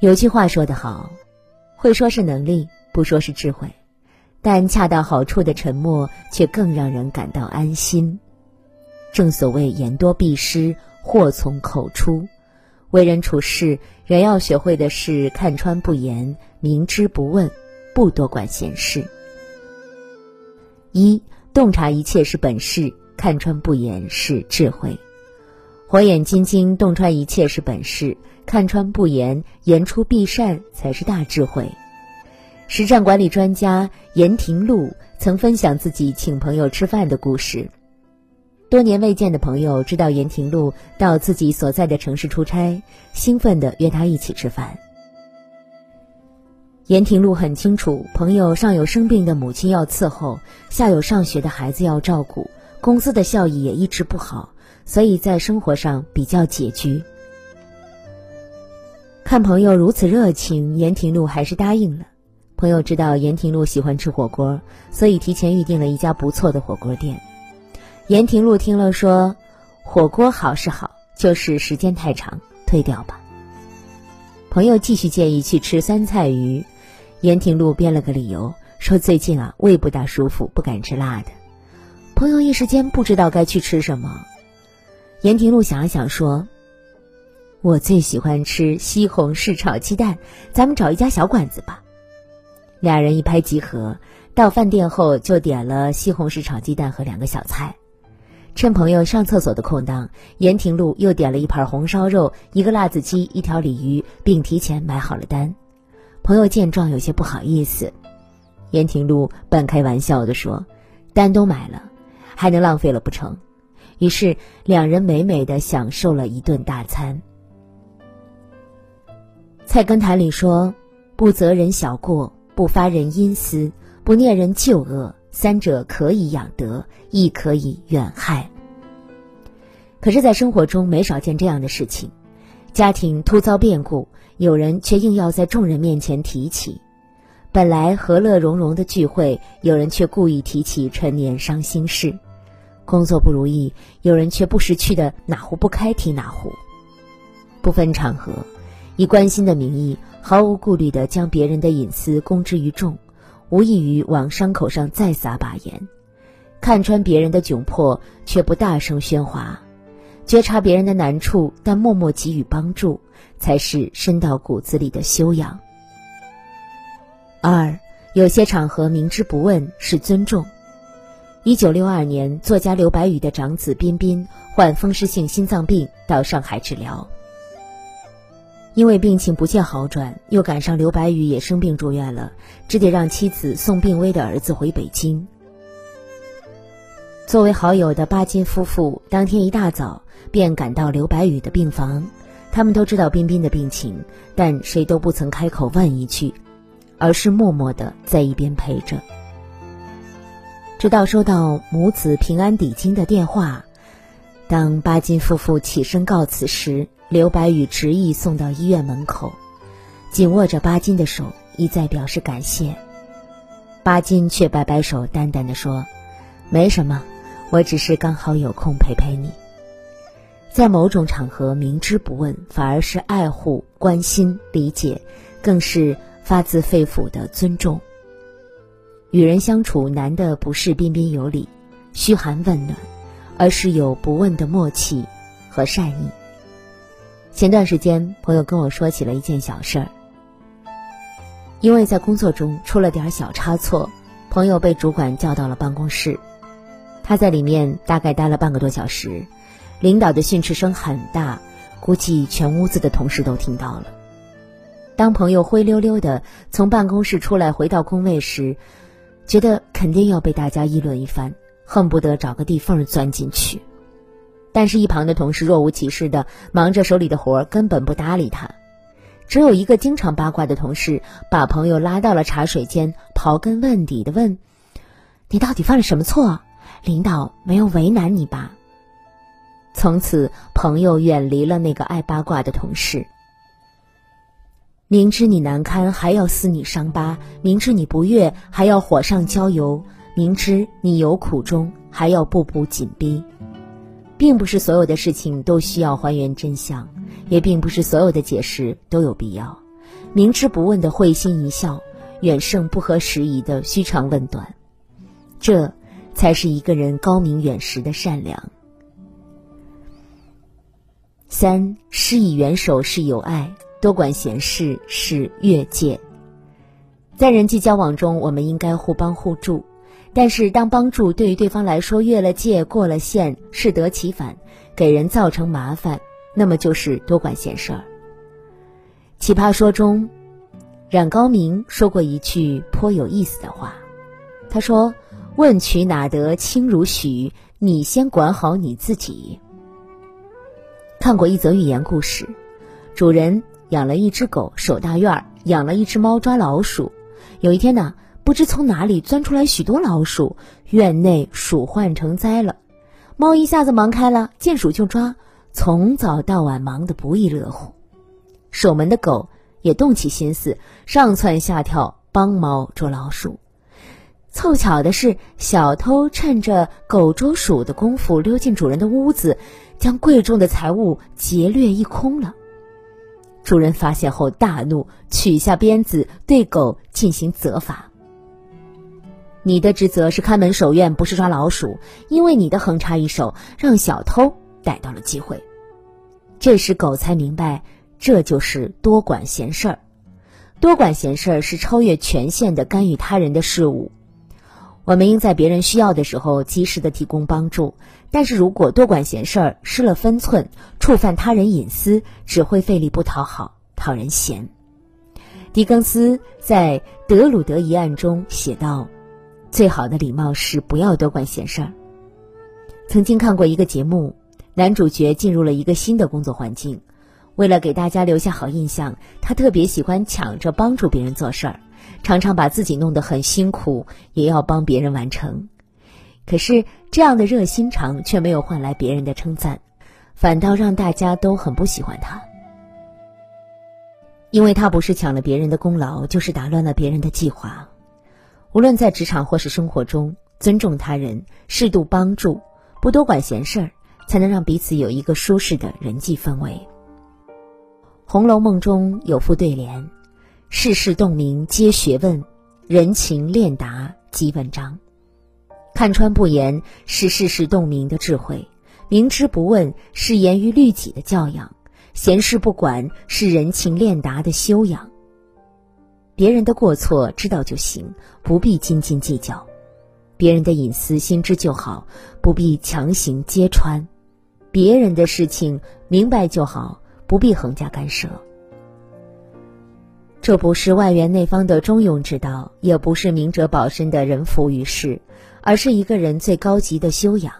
有句话说得好，会说是能力，不说是智慧，但恰到好处的沉默却更让人感到安心。正所谓言多必失，祸从口出。为人处事，人要学会的是看穿不言，明知不问，不多管闲事。一洞察一切是本事，看穿不言是智慧。火眼金睛洞穿一切是本事。看穿不言，言出必善才是大智慧。实战管理专家严廷禄曾分享自己请朋友吃饭的故事。多年未见的朋友知道严廷禄到自己所在的城市出差，兴奋地约他一起吃饭。严廷禄很清楚，朋友上有生病的母亲要伺候，下有上学的孩子要照顾，公司的效益也一直不好，所以在生活上比较拮据。看朋友如此热情，严廷禄还是答应了。朋友知道严廷禄喜欢吃火锅，所以提前预定了一家不错的火锅店。严廷禄听了说：“火锅好是好，就是时间太长，退掉吧。”朋友继续建议去吃酸菜鱼，严廷禄编了个理由说：“最近啊胃不大舒服，不敢吃辣的。”朋友一时间不知道该去吃什么。严廷禄想了想说。我最喜欢吃西红柿炒鸡蛋，咱们找一家小馆子吧。俩人一拍即合，到饭店后就点了西红柿炒鸡蛋和两个小菜。趁朋友上厕所的空档，严廷禄又点了一盘红烧肉、一个辣子鸡、一条鲤鱼，并提前买好了单。朋友见状有些不好意思，严廷禄半开玩笑地说：“单都买了，还能浪费了不成？”于是两人美美的享受了一顿大餐。菜根谭里说：“不责人小过，不发人阴私，不念人旧恶，三者可以养德，亦可以远害。”可是，在生活中没少见这样的事情：家庭突遭变故，有人却硬要在众人面前提起；本来和乐融融的聚会，有人却故意提起陈年伤心事；工作不如意，有人却不识趣的哪壶不开提哪壶，不分场合。以关心的名义，毫无顾虑地将别人的隐私公之于众，无异于往伤口上再撒把盐。看穿别人的窘迫，却不大声喧哗；觉察别人的难处，但默默给予帮助，才是深到骨子里的修养。二，有些场合明知不问是尊重。一九六二年，作家刘白羽的长子彬彬患风湿性心脏病到上海治疗。因为病情不见好转，又赶上刘白羽也生病住院了，只得让妻子送病危的儿子回北京。作为好友的巴金夫妇，当天一大早便赶到刘白羽的病房。他们都知道彬彬的病情，但谁都不曾开口问一句，而是默默的在一边陪着。直到收到母子平安抵京的电话，当巴金夫妇起身告辞时。刘白羽执意送到医院门口，紧握着巴金的手，一再表示感谢。巴金却摆摆手，淡淡的说：“没什么，我只是刚好有空陪陪你。”在某种场合，明知不问，反而是爱护、关心、理解，更是发自肺腑的尊重。与人相处，难的不是彬彬有礼、嘘寒问暖，而是有不问的默契和善意。前段时间，朋友跟我说起了一件小事儿。因为在工作中出了点小差错，朋友被主管叫到了办公室。他在里面大概待了半个多小时，领导的训斥声很大，估计全屋子的同事都听到了。当朋友灰溜溜的从办公室出来回到工位时，觉得肯定要被大家议论一番，恨不得找个地缝钻进去。但是，一旁的同事若无其事的忙着手里的活，根本不搭理他。只有一个经常八卦的同事，把朋友拉到了茶水间，刨根问底的问：“你到底犯了什么错？领导没有为难你吧？”从此，朋友远离了那个爱八卦的同事。明知你难堪，还要撕你伤疤；明知你不悦，还要火上浇油；明知你有苦衷，还要步步紧逼。并不是所有的事情都需要还原真相，也并不是所有的解释都有必要。明知不问的会心一笑，远胜不合时宜的虚长问短。这，才是一个人高明远识的善良。三施以援手是友爱，多管闲事是越界。在人际交往中，我们应该互帮互助，但是当帮助对于对方来说越了界、过了线，适得其反，给人造成麻烦，那么就是多管闲事儿。奇葩说中，冉高明说过一句颇有意思的话，他说：“问渠哪得清如许？你先管好你自己。”看过一则寓言故事，主人养了一只狗守大院，养了一只猫抓老鼠。有一天呢，不知从哪里钻出来许多老鼠，院内鼠患成灾了。猫一下子忙开了，见鼠就抓，从早到晚忙得不亦乐乎。守门的狗也动起心思，上蹿下跳帮猫捉老鼠。凑巧的是，小偷趁着狗捉鼠的功夫溜进主人的屋子，将贵重的财物劫掠一空了。主人发现后大怒，取下鞭子对狗进行责罚。你的职责是看门守院，不是抓老鼠，因为你的横插一手，让小偷逮到了机会。这时狗才明白，这就是多管闲事儿。多管闲事儿是超越权限的干预他人的事物。我们应在别人需要的时候及时的提供帮助，但是如果多管闲事儿、失了分寸、触犯他人隐私，只会费力不讨好、讨人嫌。狄更斯在德鲁德一案中写道：“最好的礼貌是不要多管闲事儿。”曾经看过一个节目，男主角进入了一个新的工作环境，为了给大家留下好印象，他特别喜欢抢着帮助别人做事儿。常常把自己弄得很辛苦，也要帮别人完成。可是这样的热心肠却没有换来别人的称赞，反倒让大家都很不喜欢他。因为他不是抢了别人的功劳，就是打乱了别人的计划。无论在职场或是生活中，尊重他人，适度帮助，不多管闲事儿，才能让彼此有一个舒适的人际氛围。《红楼梦》中有副对联。世事洞明皆学问，人情练达即文章。看穿不言是世事洞明的智慧，明知不问是严于律己的教养，闲事不管是人情练达的修养。别人的过错知道就行，不必斤斤计较；别人的隐私心知就好，不必强行揭穿；别人的事情明白就好，不必横加干涉。这不是外圆内方的中庸之道，也不是明哲保身的人浮于事，而是一个人最高级的修养。